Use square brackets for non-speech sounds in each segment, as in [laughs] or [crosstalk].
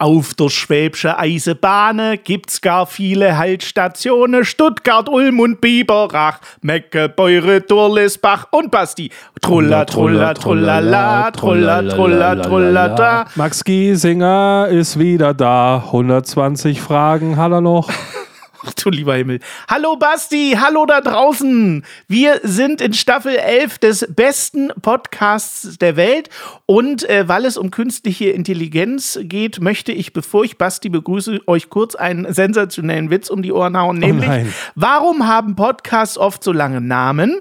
Auf der Schwäbische Eisenbahn gibt's gar viele Haltstationen. Stuttgart, Ulm und Biberach, Mecke, Beure, Durlisbach und Basti. Trulla, trulla, trullala, trulla, trulla, trullada. Max Giesinger ist wieder da. 120 Fragen hat er noch. Ach du lieber Himmel. Hallo Basti, hallo da draußen. Wir sind in Staffel 11 des besten Podcasts der Welt. Und äh, weil es um künstliche Intelligenz geht, möchte ich, bevor ich Basti begrüße, euch kurz einen sensationellen Witz um die Ohren hauen. Oh nämlich, oh warum haben Podcasts oft so lange Namen?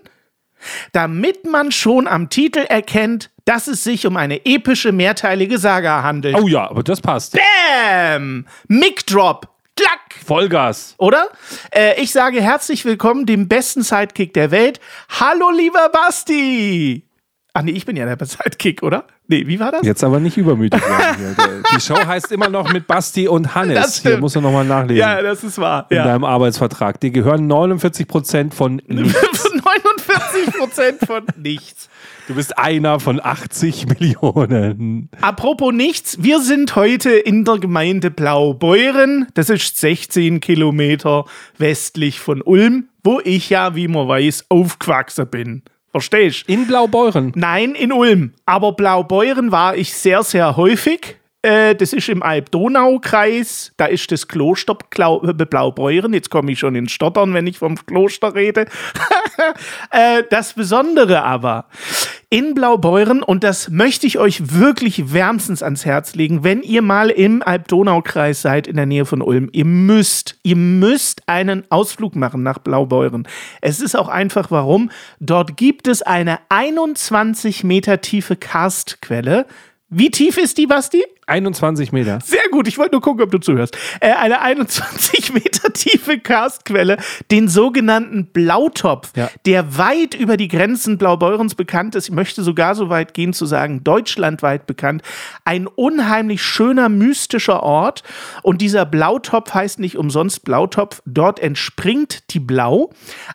Damit man schon am Titel erkennt, dass es sich um eine epische mehrteilige Saga handelt. Oh ja, aber das passt. Bam! Mic Drop. Klack! Vollgas. Oder? Äh, ich sage herzlich willkommen dem besten Sidekick der Welt. Hallo, lieber Basti! Ach nee, ich bin ja der Sidekick, oder? Nee, wie war das? Jetzt aber nicht übermütig werden. [laughs] Die Show heißt immer noch mit Basti und Hannes. Hier musst du nochmal nachlesen. Ja, das ist wahr. In ja. deinem Arbeitsvertrag. Die gehören 49 [laughs] Prozent von nichts. 49 Prozent von nichts. Du bist einer von 80 [laughs] Millionen. Apropos nichts, wir sind heute in der Gemeinde Blaubeuren. Das ist 16 Kilometer westlich von Ulm, wo ich ja, wie man weiß, aufgewachsen bin. Verstehst? In Blaubeuren? Nein, in Ulm. Aber Blaubeuren war ich sehr, sehr häufig. Äh, das ist im Alb-Donau-Kreis. Da ist das Kloster äh, Blaubeuren. Jetzt komme ich schon ins Stottern, wenn ich vom Kloster rede. [laughs] äh, das Besondere aber in Blaubeuren, und das möchte ich euch wirklich wärmstens ans Herz legen, wenn ihr mal im Alb-Donau-Kreis seid, in der Nähe von Ulm, ihr müsst, ihr müsst einen Ausflug machen nach Blaubeuren. Es ist auch einfach, warum. Dort gibt es eine 21 Meter tiefe Karstquelle. Wie tief ist die, Basti? 21 Meter. Sehr gut, ich wollte nur gucken, ob du zuhörst. Äh, eine 21 [laughs] Meter tiefe Karstquelle, den sogenannten Blautopf, ja. der weit über die Grenzen Blaubeurens bekannt ist. Ich möchte sogar so weit gehen zu sagen, deutschlandweit bekannt. Ein unheimlich schöner, mystischer Ort. Und dieser Blautopf heißt nicht umsonst Blautopf. Dort entspringt die Blau.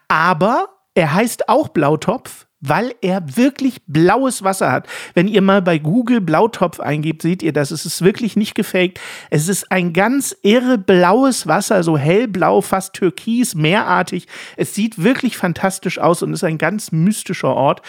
Aber er heißt auch Blautopf, weil er wirklich blaues Wasser hat. Wenn ihr mal bei Google Blautopf eingebt, seht ihr das. Es ist wirklich nicht gefaked. Es ist ein ganz irre blaues Wasser, so hellblau, fast türkis, meerartig. Es sieht wirklich fantastisch aus und ist ein ganz mystischer Ort.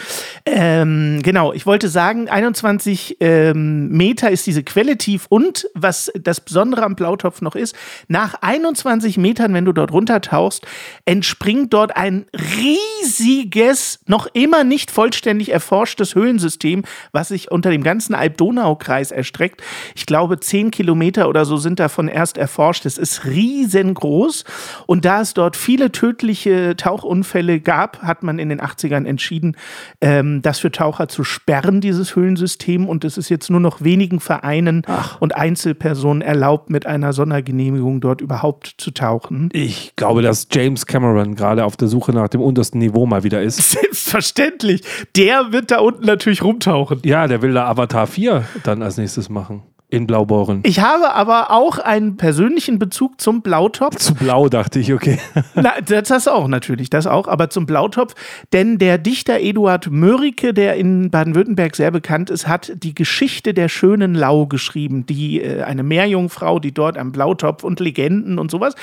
Ähm, genau, ich wollte sagen, 21 ähm, Meter ist diese Quelle tief und was das Besondere am Blautopf noch ist, nach 21 Metern, wenn du dort runtertauchst, entspringt dort ein riesiges, noch immer nicht vollständig erforschtes Höhlensystem, was sich unter dem ganzen Alb-Donau-Kreis erstreckt. Ich glaube, zehn Kilometer oder so sind davon erst erforscht. Es ist riesengroß. Und da es dort viele tödliche Tauchunfälle gab, hat man in den 80ern entschieden, ähm, das für Taucher zu sperren, dieses Höhlensystem. Und es ist jetzt nur noch wenigen Vereinen Ach. und Einzelpersonen erlaubt, mit einer Sondergenehmigung dort überhaupt zu tauchen. Ich glaube, dass James Cameron gerade auf der Suche nach dem untersten Niveau mal wieder ist. [laughs] Selbstverständlich selbstverständlich. Der wird da unten natürlich rumtauchen. Ja, der will da Avatar 4 dann als nächstes machen. In Blaubeuren. Ich habe aber auch einen persönlichen Bezug zum Blautopf. Zu Blau dachte ich, okay. [laughs] Na, das auch natürlich, das auch, aber zum Blautopf. Denn der Dichter Eduard Mörike, der in Baden-Württemberg sehr bekannt ist, hat die Geschichte der schönen Lau geschrieben. Die, äh, eine Meerjungfrau, die dort am Blautopf und Legenden und sowas.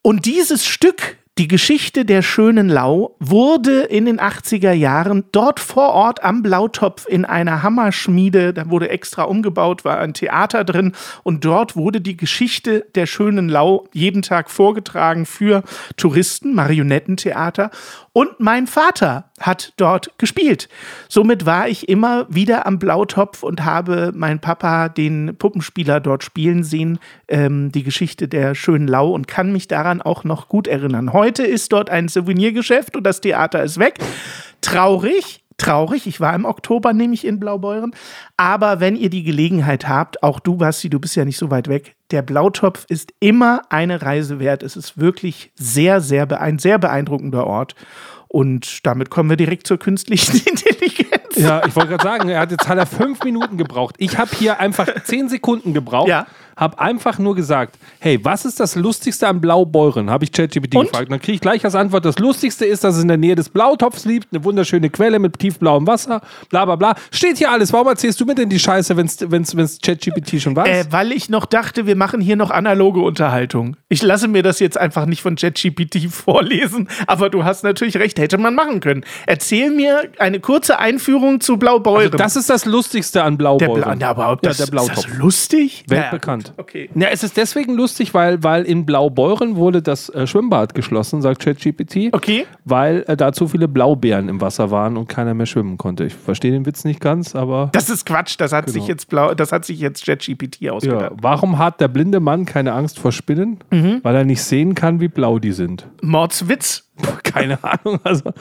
Und dieses Stück die Geschichte der schönen Lau wurde in den 80er Jahren dort vor Ort am Blautopf in einer Hammerschmiede, da wurde extra umgebaut, war ein Theater drin und dort wurde die Geschichte der schönen Lau jeden Tag vorgetragen für Touristen, Marionettentheater und mein Vater hat dort gespielt. Somit war ich immer wieder am Blautopf und habe meinen Papa den Puppenspieler dort spielen sehen, ähm, die Geschichte der schönen Lau und kann mich daran auch noch gut erinnern. Heute heute ist dort ein Souvenirgeschäft und das Theater ist weg. Traurig, traurig. Ich war im Oktober nämlich in Blaubeuren. Aber wenn ihr die Gelegenheit habt, auch du, Basti, du bist ja nicht so weit weg, der Blautopf ist immer eine Reise wert. Es ist wirklich sehr, sehr ein sehr beeindruckender Ort. Und damit kommen wir direkt zur künstlichen [laughs] Intelligenz. Ja, ich wollte gerade sagen, er hat jetzt hat er fünf Minuten gebraucht. Ich habe hier einfach zehn Sekunden gebraucht. Ja habe einfach nur gesagt, hey, was ist das Lustigste am Blaubeuren? Habe ich ChatGPT gefragt. Dann kriege ich gleich als Antwort, das Lustigste ist, dass es in der Nähe des Blautopfs liegt, eine wunderschöne Quelle mit tiefblauem Wasser, bla bla bla. Steht hier alles. Warum erzählst du mir denn die Scheiße, wenn es ChatGPT schon weiß? Äh, weil ich noch dachte, wir machen hier noch analoge Unterhaltung. Ich lasse mir das jetzt einfach nicht von ChatGPT [laughs] vorlesen, aber du hast natürlich recht, hätte man machen können. Erzähl mir eine kurze Einführung zu Blaubeuren. Also das ist das Lustigste an Blaubeuren. Der, Bla, ja, aber das, ja, der Blautopf. Ist das lustig? Weltbekannt. Ja, Okay. Ja, es ist deswegen lustig, weil, weil in Blaubeuren wurde das äh, Schwimmbad geschlossen, sagt ChatGPT. Okay. Weil äh, da zu viele Blaubeeren im Wasser waren und keiner mehr schwimmen konnte. Ich verstehe den Witz nicht ganz, aber. Das ist Quatsch, das hat genau. sich jetzt Blau, das hat sich jetzt ChatGPT ausgedacht. Ja. Warum hat der blinde Mann keine Angst vor Spinnen? Mhm. Weil er nicht sehen kann, wie blau die sind. Mordswitz. Keine [laughs] Ahnung. Also,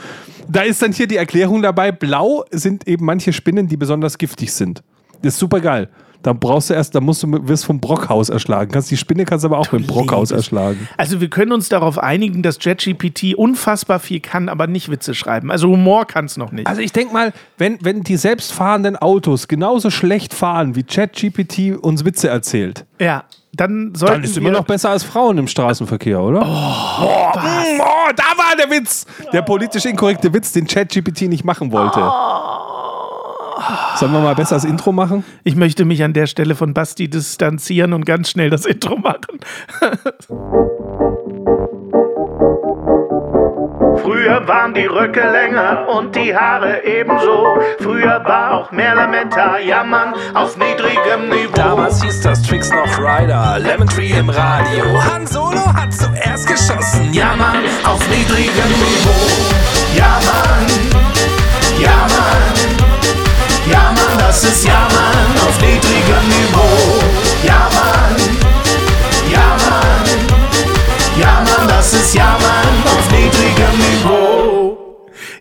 da ist dann hier die Erklärung dabei: Blau sind eben manche Spinnen, die besonders giftig sind. Das ist super geil. Dann brauchst du erst, dann musst du, wirst vom Brockhaus erschlagen. Kannst die Spinne kannst du aber auch du mit dem Brockhaus erschlagen. Also wir können uns darauf einigen, dass JetGPT unfassbar viel kann, aber nicht Witze schreiben. Also Humor kann es noch nicht. Also ich denke mal, wenn, wenn die selbstfahrenden Autos genauso schlecht fahren, wie ChatGPT uns Witze erzählt. Ja. Dann, dann ist immer noch besser als Frauen im Straßenverkehr, oder? Oh, oh, oh da war der Witz. Der politisch inkorrekte Witz, den ChatGPT nicht machen wollte. Oh. Sollen wir mal besser das Intro machen? Ich möchte mich an der Stelle von Basti distanzieren und ganz schnell das Intro machen. Früher waren die Röcke länger und die Haare ebenso. Früher war auch mehr Lametta, jammern auf niedrigem Niveau. Damals hieß das Tricks noch Rider, Lemon Tree im Radio. Han Solo hat zuerst geschossen, jammern auf niedrigem Niveau.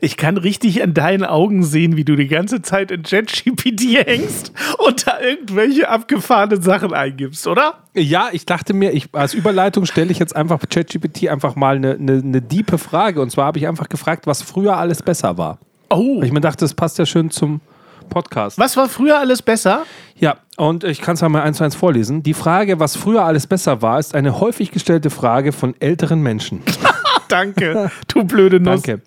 Ich kann richtig an deinen Augen sehen, wie du die ganze Zeit in ChatGPT hängst und da irgendwelche abgefahrenen Sachen eingibst, oder? Ja, ich dachte mir, ich, als Überleitung stelle ich jetzt einfach ChatGPT einfach mal eine, eine, eine diepe Frage. Und zwar habe ich einfach gefragt, was früher alles besser war. Oh. Weil ich mir dachte, das passt ja schön zum, Podcast. Was war früher alles besser? Ja, und ich kann es mal eins zu eins vorlesen. Die Frage, was früher alles besser war, ist eine häufig gestellte Frage von älteren Menschen. [laughs] Danke, du blöde Nuss. Danke.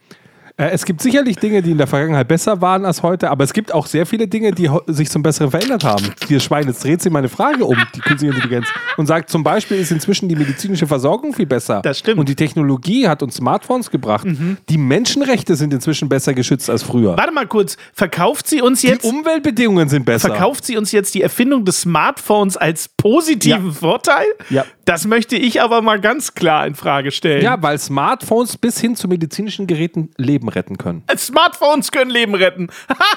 Äh, es gibt sicherlich Dinge, die in der Vergangenheit besser waren als heute, aber es gibt auch sehr viele Dinge, die sich zum Besseren verändert haben. Dieses Schwein, jetzt dreht sich meine Frage um, die künstliche Intelligenz, und sagt zum Beispiel, ist inzwischen die medizinische Versorgung viel besser. Das stimmt. Und die Technologie hat uns Smartphones gebracht. Mhm. Die Menschenrechte sind inzwischen besser geschützt als früher. Warte mal kurz, verkauft sie uns jetzt. Die Umweltbedingungen sind besser. Verkauft sie uns jetzt die Erfindung des Smartphones als positiven ja. Vorteil? Ja. Das möchte ich aber mal ganz klar in Frage stellen. Ja, weil Smartphones bis hin zu medizinischen Geräten Leben retten können. Smartphones können Leben retten.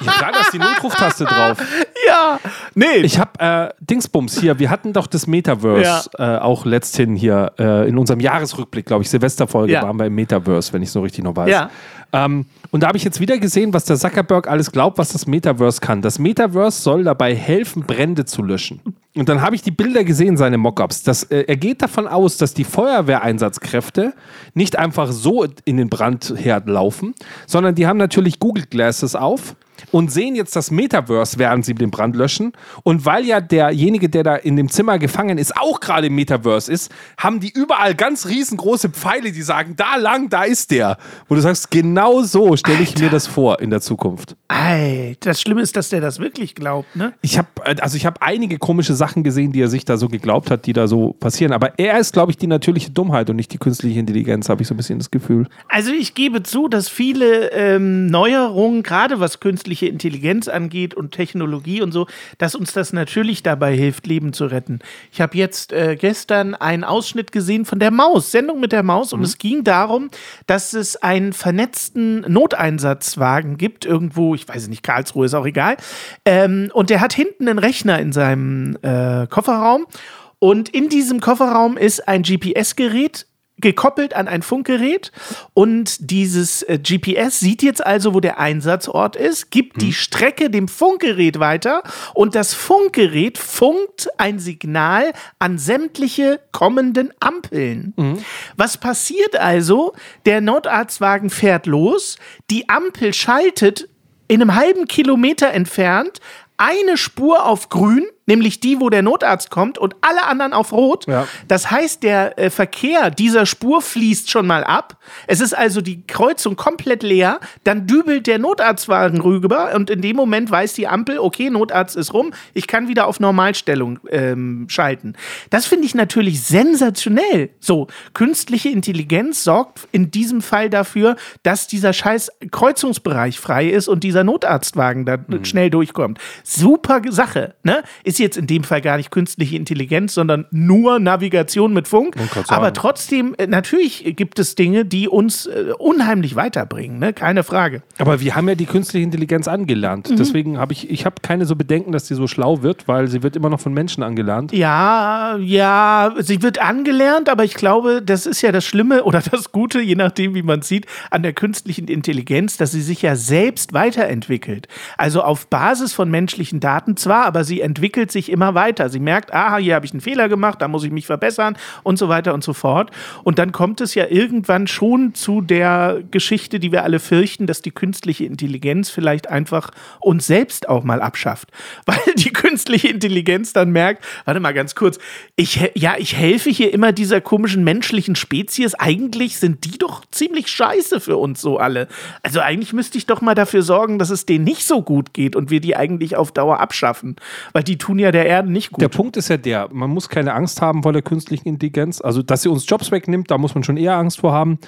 ja, klar, da ist die Notruftaste drauf. [laughs] Ja, nee. Ich habe äh, Dingsbums hier. Wir hatten doch das Metaverse ja. äh, auch letzthin hier äh, in unserem Jahresrückblick, glaube ich, Silvesterfolge ja. waren wir im Metaverse, wenn ich es so richtig noch weiß. Ja. Ähm, und da habe ich jetzt wieder gesehen, was der Zuckerberg alles glaubt, was das Metaverse kann. Das Metaverse soll dabei helfen, Brände zu löschen. Und dann habe ich die Bilder gesehen, seine Mockups. Äh, er geht davon aus, dass die Feuerwehreinsatzkräfte nicht einfach so in den Brandherd laufen, sondern die haben natürlich Google Glasses auf und sehen jetzt das Metaverse, während sie den Brand löschen. Und weil ja derjenige, der da in dem Zimmer gefangen ist, auch gerade im Metaverse ist, haben die überall ganz riesengroße Pfeile, die sagen, da lang, da ist der. Wo du sagst, genau so stelle ich mir das vor in der Zukunft. Alter, das Schlimme ist, dass der das wirklich glaubt, ne? Ich habe also ich habe einige komische Sachen gesehen, die er sich da so geglaubt hat, die da so passieren. Aber er ist, glaube ich, die natürliche Dummheit und nicht die künstliche Intelligenz, habe ich so ein bisschen das Gefühl. Also ich gebe zu, dass viele ähm, Neuerungen, gerade was künstliche künstliche Intelligenz angeht und Technologie und so, dass uns das natürlich dabei hilft, Leben zu retten. Ich habe jetzt äh, gestern einen Ausschnitt gesehen von der Maus, Sendung mit der Maus, mhm. und es ging darum, dass es einen vernetzten Noteinsatzwagen gibt, irgendwo, ich weiß nicht, Karlsruhe ist auch egal. Ähm, und der hat hinten einen Rechner in seinem äh, Kofferraum. Und in diesem Kofferraum ist ein GPS-Gerät gekoppelt an ein Funkgerät und dieses äh, GPS sieht jetzt also, wo der Einsatzort ist, gibt die Strecke dem Funkgerät weiter und das Funkgerät funkt ein Signal an sämtliche kommenden Ampeln. Was passiert also? Der Notarztwagen fährt los, die Ampel schaltet in einem halben Kilometer entfernt eine Spur auf grün, nämlich die, wo der Notarzt kommt, und alle anderen auf rot. Ja. Das heißt, der äh, Verkehr dieser Spur fließt schon mal ab. Es ist also die Kreuzung komplett leer. Dann dübelt der Notarztwagen rüber und in dem Moment weiß die Ampel, okay, Notarzt ist rum, ich kann wieder auf Normalstellung ähm, schalten. Das finde ich natürlich sensationell. So, künstliche Intelligenz sorgt in diesem Fall dafür, dass dieser scheiß Kreuzungsbereich frei ist und dieser Notarztwagen da schnell durchkommt. Super Sache, ne? Ist jetzt in dem Fall gar nicht künstliche Intelligenz, sondern nur Navigation mit Funk. Aber trotzdem, äh, natürlich gibt es Dinge, die uns äh, unheimlich weiterbringen, ne? Keine Frage. Aber wir haben ja die künstliche Intelligenz angelernt. Mhm. Deswegen habe ich, ich habe keine so Bedenken, dass die so schlau wird, weil sie wird immer noch von Menschen angelernt. Ja, ja, sie wird angelernt, aber ich glaube, das ist ja das Schlimme [laughs] oder das Gute, je nachdem, wie man sieht, an der künstlichen Intelligenz, dass sie sich ja selbst weiterentwickelt. Also auf Basis von menschlichen Daten zwar, aber sie entwickelt sich immer weiter. Sie merkt, aha, hier habe ich einen Fehler gemacht, da muss ich mich verbessern und so weiter und so fort. Und dann kommt es ja irgendwann schon zu der Geschichte, die wir alle fürchten, dass die künstliche Intelligenz vielleicht einfach uns selbst auch mal abschafft. [laughs] Weil die künstliche Intelligenz dann merkt, warte mal ganz kurz, ich, ja, ich helfe hier immer dieser komischen menschlichen Spezies. Eigentlich sind die doch ziemlich scheiße für uns so alle. Also eigentlich müsste ich doch mal dafür sorgen, dass es denen nicht so gut geht und wir die eigentlich auf Dauer abschaffen. Weil die tun ja der Erde nicht gut. Der Punkt ist ja der, man muss keine Angst haben vor der künstlichen Intelligenz. Also, dass sie uns Jobs wegnimmt, da muss man schon eher Angst vor haben.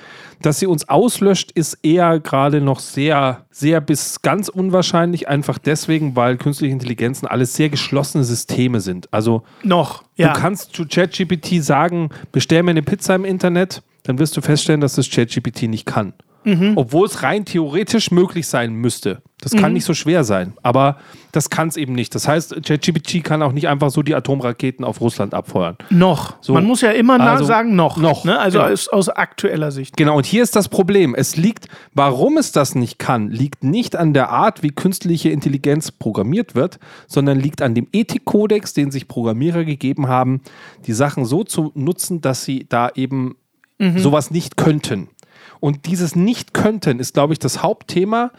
Dass sie uns auslöscht, ist eher gerade noch sehr, sehr bis ganz unwahrscheinlich. Einfach deswegen, weil künstliche Intelligenzen alles sehr geschlossene Systeme sind. Also, Noch, ja. du kannst zu ChatGPT sagen, bestell mir eine Pizza im Internet, dann wirst du feststellen, dass das ChatGPT nicht kann. Mhm. Obwohl es rein theoretisch möglich sein müsste. Das kann nicht so schwer sein, aber das kann es eben nicht. Das heißt, ChatGPT kann auch nicht einfach so die Atomraketen auf Russland abfeuern. noch. So. Man muss ja immer Also, sagen, noch. noch, Ne? Also genau. aus, aus aktueller Sicht. Genau, und hier ist das Problem. Es liegt, warum es das nicht kann, liegt nicht an der Art, wie künstliche Intelligenz programmiert wird, sondern liegt an dem Ethikkodex, den sich Programmierer gegeben haben, die Sachen so zu nutzen, dass sie da eben sowas nicht könnten. Und dieses Nicht-Könnten ist, glaube ich, das Hauptthema,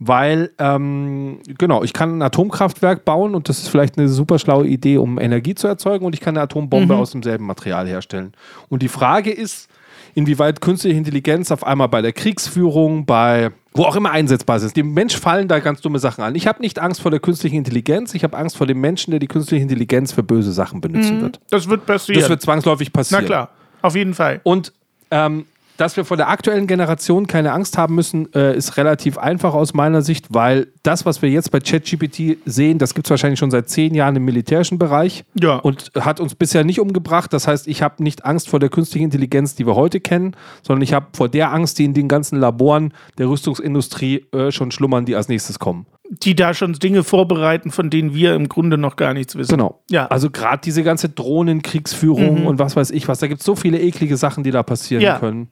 weil, ähm, genau, ich kann ein Atomkraftwerk bauen und das ist vielleicht eine super schlaue Idee, um Energie zu erzeugen und ich kann eine Atombombe aus demselben Material herstellen. Und die Frage ist, inwieweit künstliche Intelligenz auf einmal bei der Kriegsführung, bei wo auch immer einsetzbar ist. Dem Mensch fallen da ganz dumme Sachen an. Ich habe nicht Angst vor der künstlichen Intelligenz, ich habe Angst vor dem Menschen, der die künstliche Intelligenz für böse Sachen benutzen wird. Das wird passieren. Das wird zwangsläufig passieren. Na klar, auf jeden Fall. Und ähm, dass wir vor der aktuellen Generation keine Angst haben müssen, äh, ist relativ einfach aus meiner Sicht, weil das, was wir jetzt bei ChatGPT sehen, das gibt es wahrscheinlich schon seit zehn Jahren im militärischen Bereich Ja. und hat uns bisher nicht umgebracht. Das heißt, ich habe nicht Angst vor der künstlichen Intelligenz, die wir heute kennen, sondern ich habe vor der Angst, die in den ganzen Laboren der Rüstungsindustrie äh, schon schlummern, die als nächstes kommen. Die da schon Dinge vorbereiten, von denen wir im Grunde noch gar nichts wissen. Genau. Ja. Also gerade diese ganze Drohnenkriegsführung Mhm. und was weiß ich was, da gibt es so viele eklige Sachen, die da passieren Ja. können.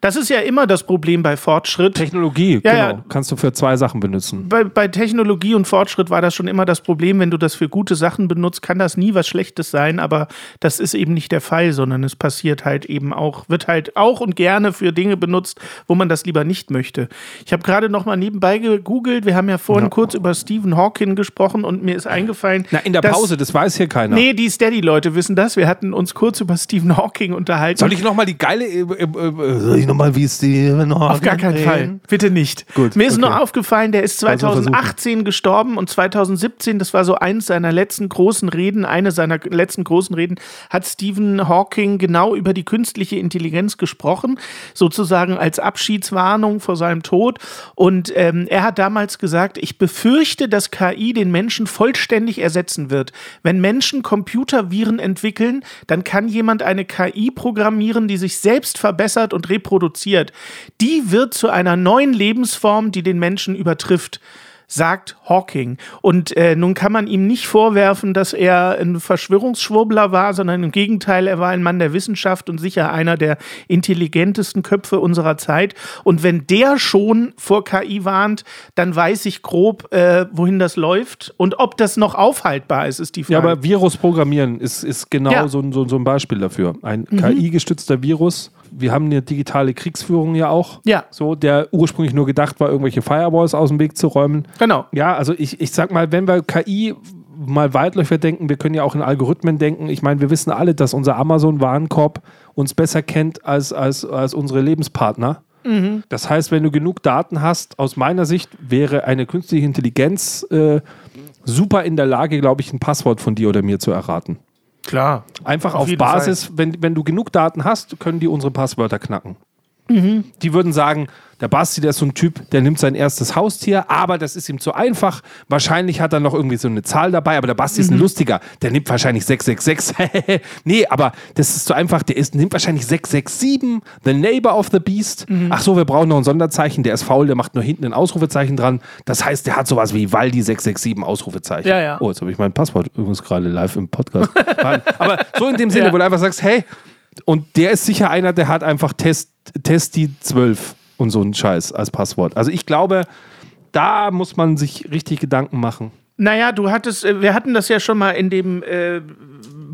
Das ist ja immer das Problem bei Fortschritt. Technologie, Ja, genau. ja. Kannst du für zwei Sachen benutzen. bei, bei Technologie und Fortschritt war das schon immer das Problem, wenn du das für gute Sachen benutzt, kann das nie was Schlechtes sein, aber das ist eben nicht der Fall, sondern es passiert halt eben auch, wird halt auch und gerne für Dinge benutzt, wo man das lieber nicht möchte. Ich habe gerade noch mal nebenbei gegoogelt, wir haben ja vorhin Ja. kurz über Stephen Hawking gesprochen und mir ist eingefallen, Na, in der dass- Pause, das weiß hier keiner. Nee, die Steady-Leute wissen das. Wir hatten uns kurz über Stephen Hawking unterhalten. Soll ich nochmal die geile. Äh, äh, äh, soll ich nochmal wie Steven Auf gar keinen Fall. Bitte nicht. Gut, Mir ist okay. nur aufgefallen, der ist Also versuchen. 2018 gestorben und 2017, das war so eins seiner letzten großen Reden, eine seiner letzten großen Reden, hat Stephen Hawking genau über die künstliche Intelligenz gesprochen, sozusagen als Abschiedswarnung vor seinem Tod. Und ähm, er hat damals gesagt, ich befürchte, dass KI den Menschen vollständig ersetzen wird. Wenn Menschen Computerviren entwickeln, dann kann jemand eine KI programmieren, die sich selbst verbessert und reproduziert. Die wird zu einer neuen Lebensform, die den Menschen übertrifft. sagt Hawking. Und äh, nun kann man ihm nicht vorwerfen, dass er ein Verschwörungsschwurbler war, sondern im Gegenteil, er war ein Mann der Wissenschaft und sicher einer der intelligentesten Köpfe unserer Zeit. Und wenn der schon vor KI warnt, dann weiß ich grob, äh, wohin das läuft und ob das noch aufhaltbar ist, ist die Frage. Ja, aber Virus programmieren ist, ist genau Ja. so, ein- so, so ein Beispiel dafür. Ein KI-gestützter Virus. Wir haben eine digitale Kriegsführung ja auch. Ja. So, der ursprünglich nur gedacht war, irgendwelche Firewalls aus dem Weg zu räumen. genau. Ja, also ich, ich sag mal, wenn wir KI mal weitläufig denken, wir können ja auch in Algorithmen denken. Ich meine, wir wissen alle, dass unser Amazon-Warenkorb uns besser kennt als, als, als unsere Lebenspartner. Das heißt, wenn du genug Daten hast, aus meiner Sicht wäre eine künstliche Intelligenz äh, super in der Lage, glaube ich, ein Passwort von dir oder mir zu erraten. Klar. Einfach Auf auf, Basis, wenn, wenn du genug Daten hast, können die unsere Passwörter knacken. Mhm. Die würden sagen, der Basti, der ist so ein Typ, der nimmt sein erstes Haustier, aber das ist ihm zu einfach. Wahrscheinlich hat er noch irgendwie so eine Zahl dabei, aber der Basti Mhm. ist ein lustiger. Der nimmt wahrscheinlich 666. [laughs] nee, aber das ist zu einfach. Der ist, nimmt wahrscheinlich 667, the neighbor of the beast. Mhm. Ach so, wir brauchen noch ein Sonderzeichen. Der ist faul, der macht nur hinten ein Ausrufezeichen dran. Das heißt, der hat sowas wie Waldi 667 Ausrufezeichen. Ja, ja. Oh, jetzt habe ich mein Passwort übrigens gerade live im Podcast. [laughs] aber so in dem Sinne, Ja. wo du einfach sagst, hey, und der ist sicher einer, der hat einfach Test, Testi 12 und so einen Scheiß als Passwort. Also ich glaube, da muss man sich richtig Gedanken machen. Naja, du hattest, äh, wir hatten das ja schon mal in dem, äh,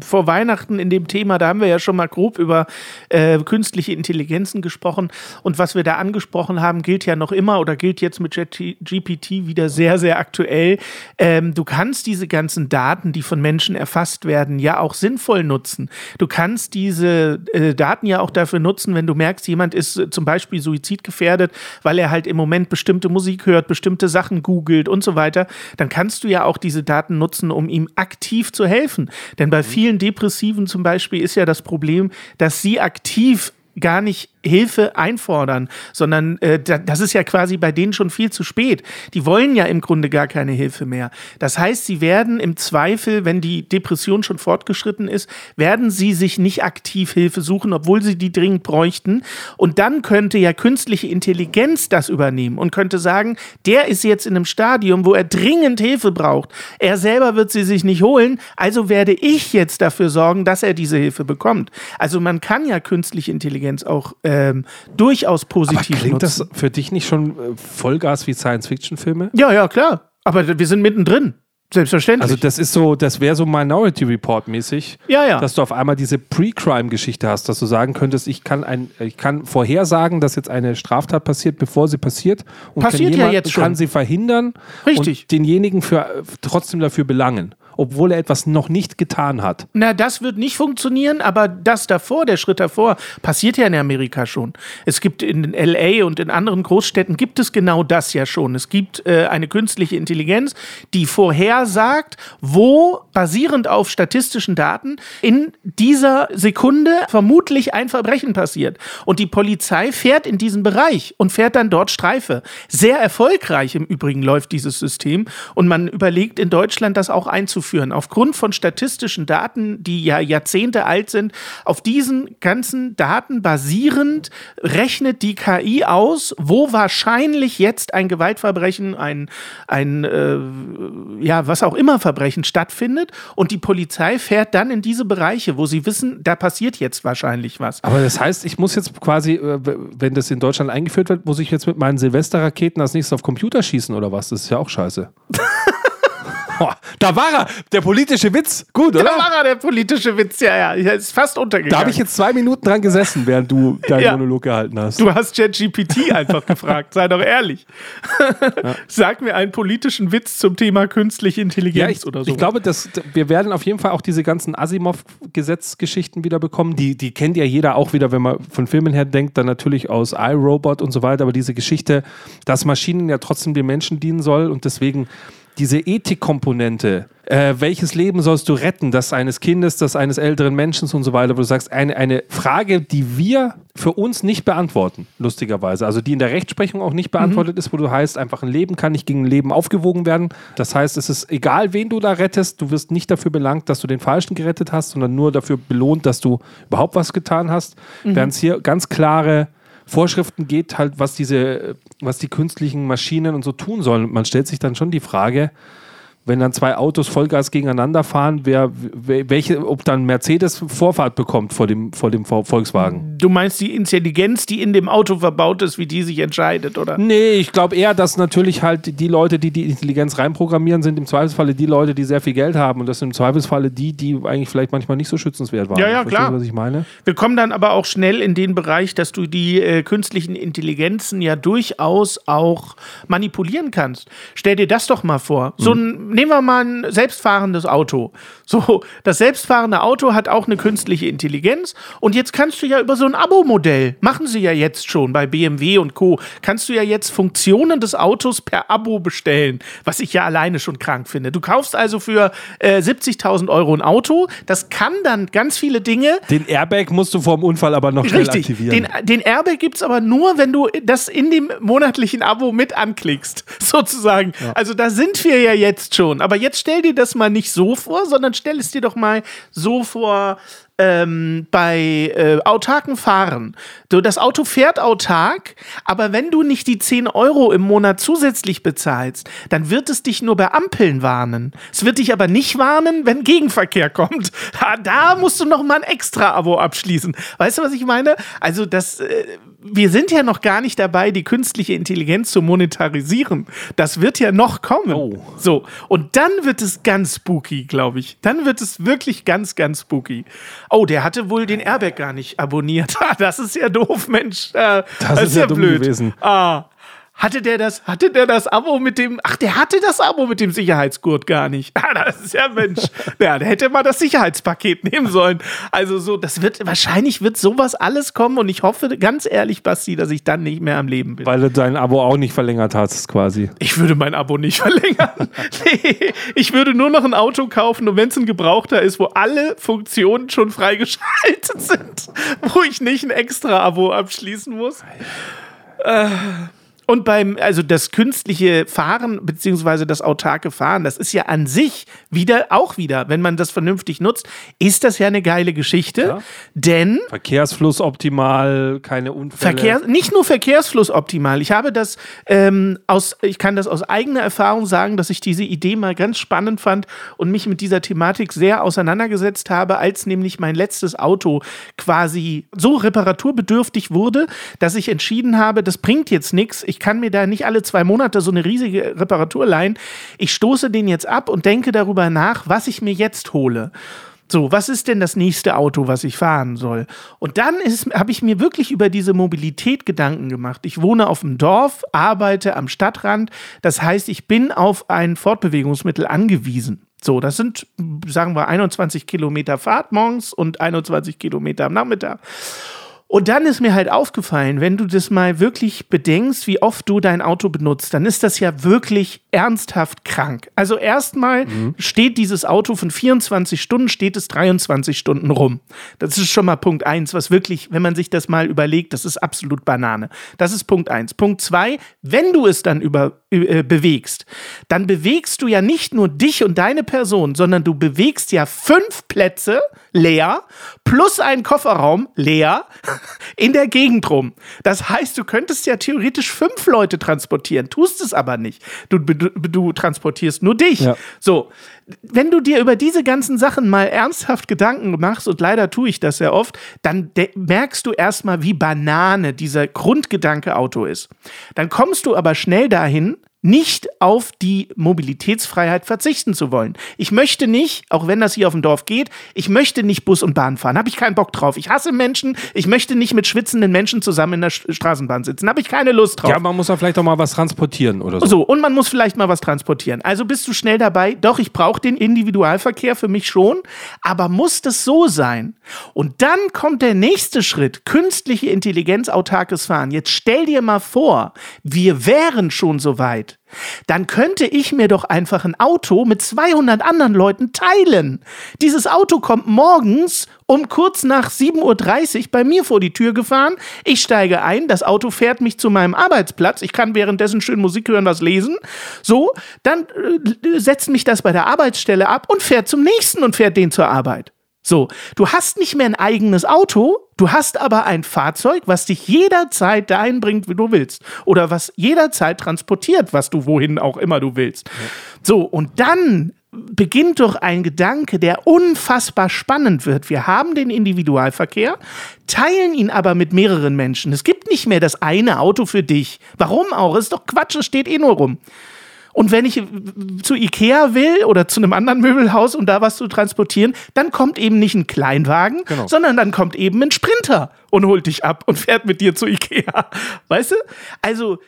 vor Weihnachten in dem Thema, da haben wir ja schon mal grob über äh, künstliche Intelligenzen gesprochen. Und was wir da angesprochen haben, gilt ja noch immer oder gilt jetzt mit GPT wieder sehr, sehr aktuell. Ähm, du kannst diese ganzen Daten, die von Menschen erfasst werden, ja auch sinnvoll nutzen. Du kannst diese äh, Daten ja auch dafür nutzen, wenn du merkst, jemand ist äh, zum Beispiel suizidgefährdet, weil er halt im Moment bestimmte Musik hört, bestimmte Sachen googelt und so weiter, dann kannst du ja auch diese Daten nutzen, um ihm aktiv zu helfen. Denn bei vielen Depressiven zum Beispiel ist ja das Problem, dass sie aktiv gar nicht Hilfe einfordern, sondern äh, da- das ist ja quasi bei denen schon viel zu spät. Die wollen ja im Grunde gar keine Hilfe mehr. Das heißt, sie werden im Zweifel, wenn die Depression schon fortgeschritten ist, werden sie sich nicht aktiv Hilfe suchen, obwohl sie die dringend bräuchten. Und dann könnte ja künstliche Intelligenz das übernehmen und könnte sagen, der ist jetzt in einem Stadium, wo er dringend Hilfe braucht. Er selber wird sie sich nicht holen, also werde ich jetzt dafür sorgen, dass er diese Hilfe bekommt. Also man kann ja künstliche Intelligenz auch ähm, durchaus positiv Klingt nutzen. das für dich nicht schon äh, Vollgas wie Science-Fiction-Filme? Ja, ja, klar. Aber wir sind mittendrin. Selbstverständlich. Also das ist so, das wäre so Minority Report mäßig, Ja, ja. dass du auf einmal diese Pre-Crime-Geschichte hast, dass du sagen könntest, ich kann ein, ich kann vorhersagen, dass jetzt eine Straftat passiert, bevor sie passiert und Passiert kann ja jemand, jetzt schon. kann sie verhindern Richtig. und denjenigen für, äh, trotzdem dafür belangen, obwohl er etwas noch nicht getan hat. Na, das wird nicht funktionieren, aber das davor, der Schritt davor, passiert ja in Amerika schon. Es gibt in LA und in anderen Großstädten gibt es genau das ja schon. Es gibt äh, eine künstliche Intelligenz, die vorhersagt, wo basierend auf statistischen Daten in dieser Sekunde vermutlich ein Verbrechen passiert. Und die Polizei fährt in diesen Bereich und fährt dann dort Streife. Sehr erfolgreich im Übrigen läuft dieses System und man überlegt in Deutschland das auch einzuführen. Aufgrund von statistischen Daten, die ja Jahrzehnte alt sind, auf diesen ganzen Daten basierend rechnet die KI aus, wo wahrscheinlich jetzt ein Gewaltverbrechen, ein, ein äh, ja, was auch immer Verbrechen stattfindet und die Polizei fährt dann in diese Bereiche, wo sie wissen, da passiert jetzt wahrscheinlich was. Aber das heißt, ich muss jetzt quasi, äh, wenn das in Deutschland eingeführt wird, muss ich jetzt mit meinen Silvesterraketen als nächstes auf Computer schießen oder was? Das ist ja auch scheiße. [laughs] Da war er, der politische Witz. Gut, Da oder? war er, der politische Witz, ja, ja. ja ist fast untergegangen. Da habe ich jetzt zwei Minuten dran gesessen, während du deinen Ja. Monolog gehalten hast. Du hast ChatGPT einfach [laughs] gefragt, sei doch ehrlich. Sag mir einen politischen Witz zum Thema künstliche Intelligenz ja, ich, oder so. ich glaube, dass wir werden auf jeden Fall auch diese ganzen Asimov-Gesetzgeschichten wieder bekommen. Die, die kennt ja jeder auch wieder, wenn man von Filmen her denkt, dann natürlich aus iRobot und so weiter. Aber diese Geschichte, dass Maschinen ja trotzdem den Menschen dienen soll und deswegen diese Ethikkomponente, äh, welches Leben sollst du retten, das eines Kindes, das eines älteren Menschen und so weiter, wo du sagst, eine, eine Frage, die wir für uns nicht beantworten, lustigerweise. Also die in der Rechtsprechung auch nicht beantwortet ist, wo du heißt, einfach ein Leben kann nicht gegen ein Leben aufgewogen werden. Das heißt, es ist egal, wen du da rettest, du wirst nicht dafür belangt, dass du den Falschen gerettet hast, sondern nur dafür belohnt, dass du überhaupt was getan hast. Während es hier ganz klare Vorschriften geht, halt, was diese, was die künstlichen Maschinen und so tun sollen. Man stellt sich dann schon die Frage, wenn dann zwei Autos Vollgas gegeneinander fahren, wer, welche, ob dann Mercedes Vorfahrt bekommt vor dem, vor dem Volkswagen. Du meinst die Intelligenz, die in dem Auto verbaut ist, wie die sich entscheidet, oder? Nee, ich glaube eher, dass natürlich halt die Leute, die die Intelligenz reinprogrammieren, sind im Zweifelsfalle die Leute, die sehr viel Geld haben und das sind im Zweifelsfalle die, die eigentlich vielleicht manchmal nicht so schützenswert waren. Ja, ja, klar. was ich meine? Wir kommen dann aber auch schnell in den Bereich, dass du die äh, künstlichen Intelligenzen ja durchaus auch manipulieren kannst. Stell dir das doch mal vor. So ein nehmen wir mal ein selbstfahrendes Auto. So, das selbstfahrende Auto hat auch eine künstliche Intelligenz und jetzt kannst du ja über so ein Abo-Modell, machen sie ja jetzt schon bei BMW und Co., kannst du ja jetzt Funktionen des Autos per Abo bestellen, was ich ja alleine schon krank finde. Du kaufst also für äh, 70.000 Euro ein Auto, das kann dann ganz viele Dinge. Den Airbag musst du vor dem Unfall aber noch schnell Richtig, aktivieren. den, den Airbag gibt es aber nur, wenn du das in dem monatlichen Abo mit anklickst, [laughs] sozusagen. Also da sind wir ja jetzt schon. Aber jetzt stell dir das mal nicht so vor, sondern stell es dir doch mal so vor, ähm, bei äh, autarken Fahren. Du, das Auto fährt autark, aber wenn du nicht die 10 Euro im Monat zusätzlich bezahlst, dann wird es dich nur bei Ampeln warnen. Es wird dich aber nicht warnen, wenn Gegenverkehr kommt. [laughs] Da, da musst du noch mal ein extra Abo abschließen. Weißt du, was ich meine? Also das, äh, wir sind ja noch gar nicht dabei, die künstliche Intelligenz zu monetarisieren. Das wird ja noch kommen. Oh. So, und dann wird es ganz spooky, glaube ich. Dann wird es wirklich ganz, ganz spooky. Oh, der hatte wohl den Airbag gar nicht abonniert. [laughs] Das ist ja doof, Mensch. Äh, Das ist ja dumm gewesen. Ah. Hatte der das, hatte der das Abo mit dem, ach, der hatte das Abo mit dem Sicherheitsgurt gar nicht. [laughs] Ah, das ist ja Mensch. [laughs] Ja, der hätte mal das Sicherheitspaket nehmen sollen. Also so, das wird, wahrscheinlich wird sowas alles kommen und ich hoffe ganz ehrlich, Basti, dass ich dann nicht mehr am Leben bin. Weil du dein Abo auch nicht verlängert hast, quasi. Ich würde mein Abo nicht [laughs] verlängern. nee, ich würde nur noch ein Auto kaufen und wenn es ein Gebrauchter ist, wo alle Funktionen schon freigeschaltet sind, wo ich nicht ein extra Abo abschließen muss. Äh, und beim, also das künstliche Fahren beziehungsweise das autarke Fahren, das ist ja an sich wieder, auch wieder, wenn man das vernünftig nutzt, ist das ja eine geile Geschichte. Ja. Denn Verkehrsfluss optimal, keine Unfälle. Verkehr, nicht nur Verkehrsfluss optimal. Ich habe das ähm, aus, ich kann das aus eigener Erfahrung sagen, dass ich diese Idee mal ganz spannend fand und mich mit dieser Thematik sehr auseinandergesetzt habe, als nämlich mein letztes Auto quasi so reparaturbedürftig wurde, dass ich entschieden habe, das bringt jetzt nichts. Ich kann mir da nicht alle zwei Monate so eine riesige Reparatur leihen. Ich stoße den jetzt ab und denke darüber nach, was ich mir jetzt hole. So, was ist denn das nächste Auto, was ich fahren soll? Und dann habe ich mir wirklich über diese Mobilität Gedanken gemacht. Ich wohne auf dem Dorf, arbeite am Stadtrand. Das heißt, ich bin auf ein Fortbewegungsmittel angewiesen. So, das sind, sagen wir, 21 Kilometer Fahrt morgens und 21 Kilometer am Nachmittag. Und dann ist mir halt aufgefallen, wenn du das mal wirklich bedenkst, wie oft du dein Auto benutzt, dann ist das ja wirklich ernsthaft krank. Also erstmal steht dieses Auto von 24 Stunden, steht es 23 Stunden rum. Das ist schon mal Punkt eins, was wirklich, wenn man sich das mal überlegt, das ist absolut Banane. Das ist Punkt eins. Punkt zwei, wenn du es dann über, äh, bewegst, dann bewegst du ja nicht nur dich und deine Person, sondern du bewegst ja fünf Plätze leer plus einen Kofferraum leer in der Gegend rum. Das heißt, du könntest ja theoretisch fünf Leute transportieren, tust es aber nicht. Du, du, du transportierst nur dich. Ja. So, wenn du dir über diese ganzen Sachen mal ernsthaft Gedanken machst, und leider tue ich das sehr oft, dann merkst du erstmal, wie Banane dieser Grundgedanke Auto ist. Dann kommst du aber schnell dahin, nicht auf die Mobilitätsfreiheit verzichten zu wollen. Ich möchte nicht, auch wenn das hier auf dem Dorf geht, ich möchte nicht Bus und Bahn fahren. Habe ich keinen Bock drauf. Ich hasse Menschen. Ich möchte nicht mit schwitzenden Menschen zusammen in der Straßenbahn sitzen. Habe ich keine Lust drauf. Ja, man muss ja vielleicht auch mal was transportieren oder so. So, und man muss vielleicht mal was transportieren. Also bist du schnell dabei, doch, ich brauche den Individualverkehr für mich schon, aber muss das so sein? Und dann kommt der nächste Schritt, künstliche Intelligenz, autarkes Fahren. Jetzt stell dir mal vor, wir wären schon so weit. Dann könnte ich mir doch einfach ein Auto mit 200 anderen Leuten teilen. Dieses Auto kommt morgens um kurz nach 7.30 Uhr bei mir vor die Tür gefahren. Ich steige ein, das Auto fährt mich zu meinem Arbeitsplatz. Ich kann währenddessen schön Musik hören, was lesen. So, dann äh, setzt mich das bei der Arbeitsstelle ab und fährt zum nächsten und fährt den zur Arbeit. So, du hast nicht mehr ein eigenes Auto, du hast aber ein Fahrzeug, was dich jederzeit dahin bringt, wie du willst. Oder was jederzeit transportiert, was du wohin auch immer du willst. So, und dann beginnt doch ein Gedanke, der unfassbar spannend wird. Wir haben den Individualverkehr, teilen ihn aber mit mehreren Menschen. Es gibt nicht mehr das eine Auto für dich. Warum auch? ist doch Quatsch, es steht eh nur rum. Und wenn ich zu Ikea will oder zu einem anderen Möbelhaus, um da was zu transportieren, dann kommt eben nicht ein Kleinwagen, Genau. sondern dann kommt eben ein Sprinter und holt dich ab und fährt mit dir zu Ikea. Weißt du? Also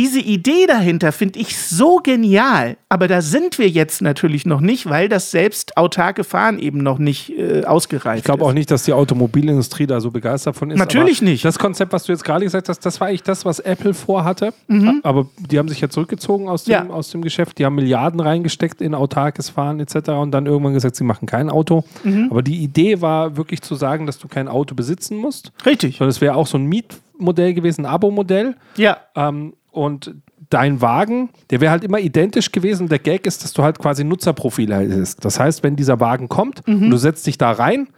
diese Idee dahinter finde ich so genial, aber da sind wir jetzt natürlich noch nicht, weil das selbst autarke Fahren eben noch nicht äh, ausgereift Ich glaube ist. auch nicht, dass die Automobilindustrie da so begeistert von ist. Natürlich nicht. Das Konzept, was du jetzt gerade gesagt hast, das war eigentlich das, was Apple vorhatte. Aber die haben sich ja zurückgezogen aus dem, Mhm. Ja. aus dem Geschäft. Die haben Milliarden reingesteckt in autarkes Fahren etc. und dann irgendwann gesagt, sie machen kein Auto. Mhm. Aber die Idee war wirklich zu sagen, dass du kein Auto besitzen musst, Richtig. sondern es wäre auch so ein Mietmodell gewesen, ein Abo-Modell. Ja. Ähm, und dein Wagen, der wäre halt immer identisch gewesen. Der Gag ist, dass du halt quasi Nutzerprofil hättest. Das heißt, wenn dieser Wagen kommt Mhm. und du setzt dich da rein,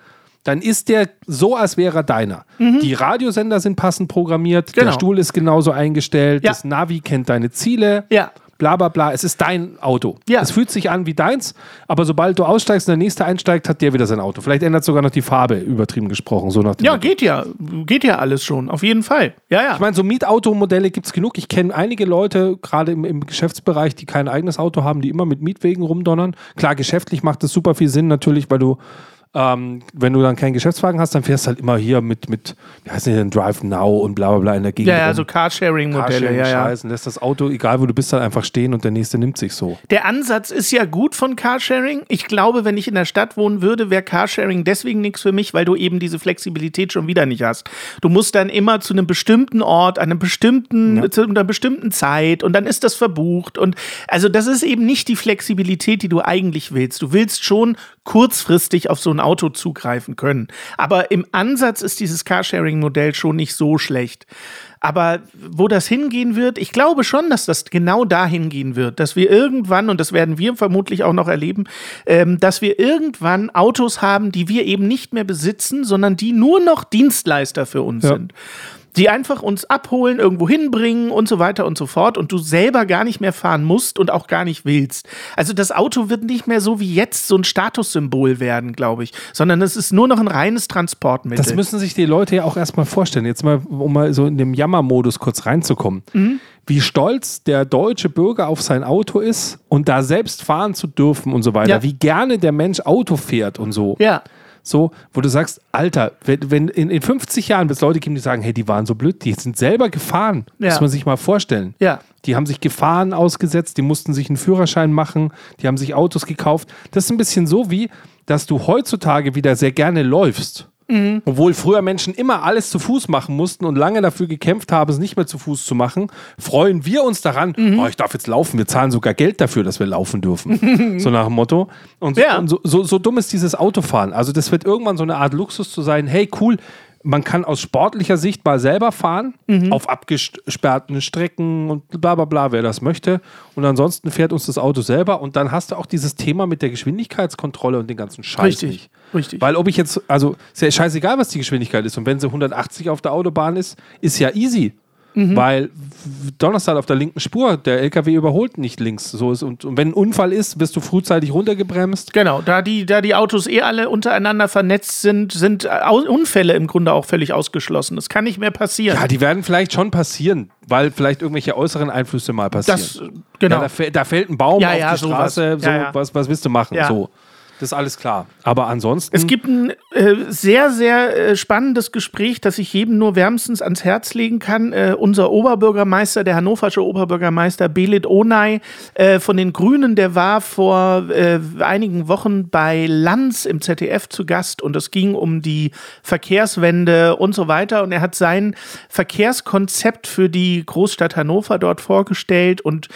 dann ist der so, als wäre er deiner. Die Radiosender sind passend programmiert, der Mhm. Genau. Stuhl ist genauso eingestellt, Ja. das Navi kennt deine Ziele. Ja. Bla bla bla, es ist dein Auto. Ja. Es fühlt sich an wie deins, aber sobald du aussteigst und der nächste einsteigt, hat der wieder sein Auto. Vielleicht ändert sogar noch die Farbe, übertrieben gesprochen. So nach dem Ja, Motto. geht ja. Geht ja alles schon. Auf jeden Fall. Ja, ja. Ich meine, so Mietautomodelle gibt es genug. Ich kenne einige Leute, gerade im, im Geschäftsbereich, die kein eigenes Auto haben, die immer mit Mietwegen rumdonnern. Klar, geschäftlich macht das super viel Sinn natürlich, weil du, ähm, wenn du dann keinen Geschäftswagen hast, dann fährst du halt immer hier mit, mit wie heißt denn Drive Now und bla bla bla in der Gegend. ja, ja, so Carsharing-Modelle. Ja, ja. Scheißen, lässt das Auto, egal wo du bist, halt einfach stehen und der nächste nimmt sich so. Der Ansatz ist ja gut von Carsharing. Ich glaube, wenn ich in der Stadt wohnen würde, wäre Carsharing deswegen nichts für mich, weil du eben diese Flexibilität schon wieder nicht hast. Du musst dann immer zu einem bestimmten Ort, an einem bestimmten, zu einer bestimmten Zeit und dann ist das verbucht. Und also das ist eben nicht die Flexibilität, die du eigentlich willst. Du willst schon kurzfristig auf so ein Auto zugreifen können. Aber im Ansatz ist dieses Carsharing-Modell schon nicht so schlecht. Aber wo das hingehen wird, ich glaube schon, dass das genau dahin gehen wird, dass wir irgendwann, und das werden wir vermutlich auch noch erleben, ähm, dass wir irgendwann Autos haben, die wir eben nicht mehr besitzen, sondern die nur noch Dienstleister für uns Ja. sind. Die einfach uns abholen, irgendwo hinbringen und so weiter und so fort und du selber gar nicht mehr fahren musst und auch gar nicht willst. Also das Auto wird nicht mehr so wie jetzt so ein Statussymbol werden, glaube ich, sondern es ist nur noch ein reines Transportmittel. Das müssen sich die Leute ja auch erstmal vorstellen. Jetzt mal, um mal so in dem Jammermodus kurz reinzukommen. Mhm. Wie stolz der deutsche Bürger auf sein Auto ist und da selbst fahren zu dürfen und so weiter. Ja. Wie gerne der Mensch Auto fährt und so. ja. So, wo du sagst, Alter, wenn, wenn in, in 50 Jahren wird es Leute geben, die sagen, hey, die waren so blöd, die sind selber gefahren. Ja. Muss man sich mal vorstellen. Ja. Die haben sich Gefahren ausgesetzt, die mussten sich einen Führerschein machen, die haben sich Autos gekauft. Das ist ein bisschen so wie, dass du heutzutage wieder sehr gerne läufst. Mhm. Obwohl früher Menschen immer alles zu Fuß machen mussten und lange dafür gekämpft haben, es nicht mehr zu Fuß zu machen, freuen wir uns daran, Mhm. oh, ich darf jetzt laufen, wir zahlen sogar Geld dafür, dass wir laufen dürfen. [laughs] so nach dem Motto. Und, Ja. und so, so, so dumm ist dieses Autofahren. Also das wird irgendwann so eine Art Luxus zu sein, hey cool, man kann aus sportlicher Sicht mal selber fahren, Mhm. auf abgesperrten Strecken und bla bla bla, wer das möchte. Und ansonsten fährt uns das Auto selber und dann hast du auch dieses Thema mit der Geschwindigkeitskontrolle und den ganzen Scheiß Richtig. nicht. Richtig. Weil ob ich jetzt, also ist ja scheißegal, was die Geschwindigkeit ist. Und wenn sie 180 auf der Autobahn ist, ist ja easy. Mhm. Weil Donnerstag auf der linken Spur, der LKW überholt nicht links. So ist, und, und wenn ein Unfall ist, wirst du frühzeitig runtergebremst. Genau, da die, da die Autos eh alle untereinander vernetzt sind, sind Au- Unfälle im Grunde auch völlig ausgeschlossen. Das kann nicht mehr passieren. Ja, die werden vielleicht schon passieren, weil vielleicht irgendwelche äußeren Einflüsse mal passieren. das, genau. ja, da, da fällt ein Baum Ja, auf ja, die sowas. Straße, so, Ja, ja. Was, was willst du machen? Ja. So. Das ist alles klar. Aber ansonsten. Es gibt ein äh, sehr, sehr äh, spannendes Gespräch, das ich jedem nur wärmstens ans Herz legen kann. Äh, unser Oberbürgermeister, der hannoversche Oberbürgermeister Belit Onay äh, von den Grünen, der war vor äh, einigen Wochen bei Lanz im ZDF zu Gast und es ging um die Verkehrswende und so weiter. Und er hat sein Verkehrskonzept für die Großstadt Hannover dort vorgestellt und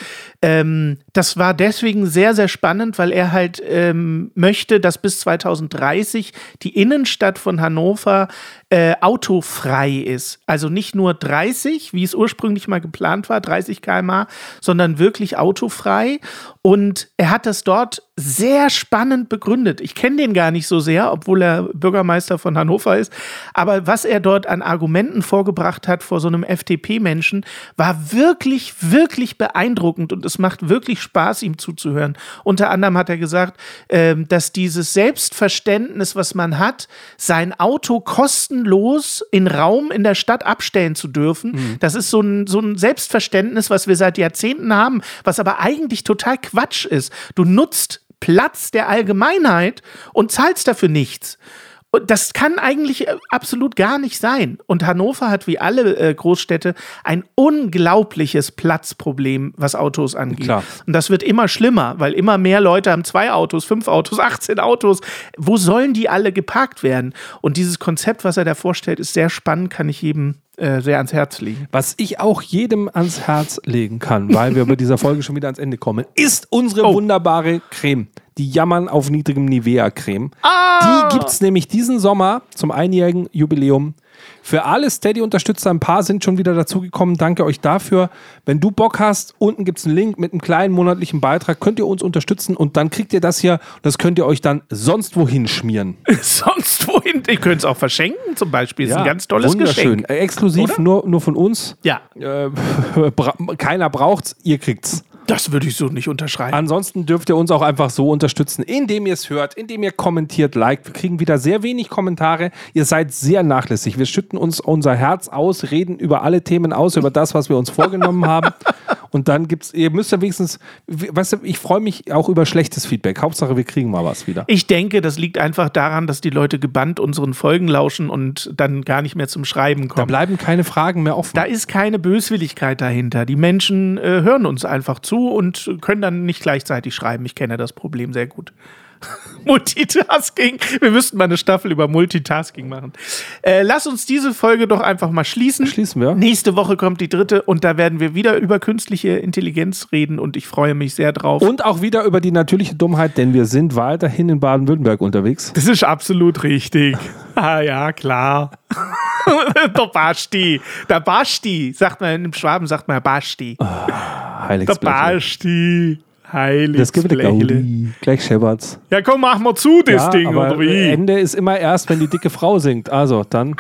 ähm, das war deswegen sehr, sehr spannend, weil er halt ähm, möchte, möchte, dass bis 2030 die Innenstadt von Hannover äh, autofrei ist. Also nicht nur 30, wie es ursprünglich mal geplant war, 30 km/h, sondern wirklich autofrei. Und er hat das dort sehr spannend begründet. Ich kenne den gar nicht so sehr, obwohl er Bürgermeister von Hannover ist. Aber was er dort an Argumenten vorgebracht hat vor so einem FDP-Menschen, war wirklich, wirklich beeindruckend und es macht wirklich Spaß, ihm zuzuhören. Unter anderem hat er gesagt, äh, dass dieses Selbstverständnis, was man hat, sein Auto kostenlos in Raum in der Stadt abstellen zu dürfen, mhm. das ist so ein, so ein Selbstverständnis, was wir seit Jahrzehnten haben, was aber eigentlich total Quatsch ist. Du nutzt Platz der Allgemeinheit und zahlst dafür nichts. Und das kann eigentlich äh, absolut gar nicht sein. Und Hannover hat wie alle äh, Großstädte ein unglaubliches Platzproblem, was Autos angeht. Klar. Und das wird immer schlimmer, weil immer mehr Leute haben zwei Autos, fünf Autos, [laughs] 18 Autos. Wo sollen die alle geparkt werden? Und dieses Konzept, was er da vorstellt, ist sehr spannend, kann ich jedem äh, sehr ans Herz legen. Was ich auch jedem ans Herz legen kann, weil wir bei dieser Folge schon wieder ans Ende kommen, ist unsere oh. wunderbare Creme. Die Jammern auf niedrigem Nivea-Creme. Ah. Die gibt es nämlich diesen Sommer zum einjährigen Jubiläum für alle Steady-Unterstützer, ein paar sind schon wieder dazugekommen. Danke euch dafür. Wenn du Bock hast, unten gibt es einen Link mit einem kleinen monatlichen Beitrag. Könnt ihr uns unterstützen und dann kriegt ihr das hier. Das könnt ihr euch dann sonst wohin schmieren. [laughs] sonst wohin? Ihr könnt es auch verschenken zum Beispiel. Ja, ist ein ganz tolles wunderschön. Geschenk. Exklusiv nur, nur von uns. Ja. Äh, [laughs] keiner braucht's, ihr kriegt's. Das würde ich so nicht unterschreiben. Ansonsten dürft ihr uns auch einfach so unterstützen, indem ihr es hört, indem ihr kommentiert, liked. Wir kriegen wieder sehr wenig Kommentare. Ihr seid sehr nachlässig. Wir schütten uns unser Herz aus, reden über alle Themen aus, über das, was wir uns vorgenommen [laughs] haben. Und dann gibt's, ihr müsst ja wenigstens, weißt du, ich freue mich auch über schlechtes Feedback. Hauptsache, wir kriegen mal was wieder. Ich denke, das liegt einfach daran, dass die Leute gebannt unseren Folgen lauschen und dann gar nicht mehr zum Schreiben kommen. Da bleiben keine Fragen mehr offen. Da ist keine Böswilligkeit dahinter. Die Menschen äh, hören uns einfach zu und können dann nicht gleichzeitig schreiben. Ich kenne das Problem sehr gut. [laughs] Multitasking. Wir müssten mal eine Staffel über Multitasking machen. Äh, lass uns diese Folge doch einfach mal schließen. Schließen wir. Nächste Woche kommt die dritte und da werden wir wieder über künstliche Intelligenz reden und ich freue mich sehr drauf. Und auch wieder über die natürliche Dummheit, denn wir sind weiterhin in Baden-Württemberg unterwegs. Das ist absolut richtig. [laughs] ah ja, klar. [laughs] der Basti. Der Basti. Sagt man im Schwaben, sagt man Basti. Oh, der Basti. Heilig. Das gibt Gaudi. Gleich Scheppert's. Ja, komm, mach mal zu, das ja, Ding, aber oder wie? Ende ist immer erst, wenn die dicke Frau singt. Also, dann.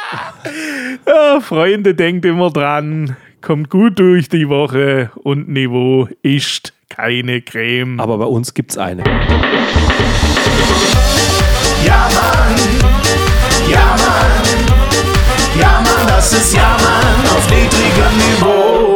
[laughs] ja, Freunde, denkt immer dran. Kommt gut durch die Woche und Niveau ist keine Creme. Aber bei uns gibt's eine. Ja, Mann. Ja, Mann. Ja, Mann, das ist Ja, Mann auf niedrigem Niveau.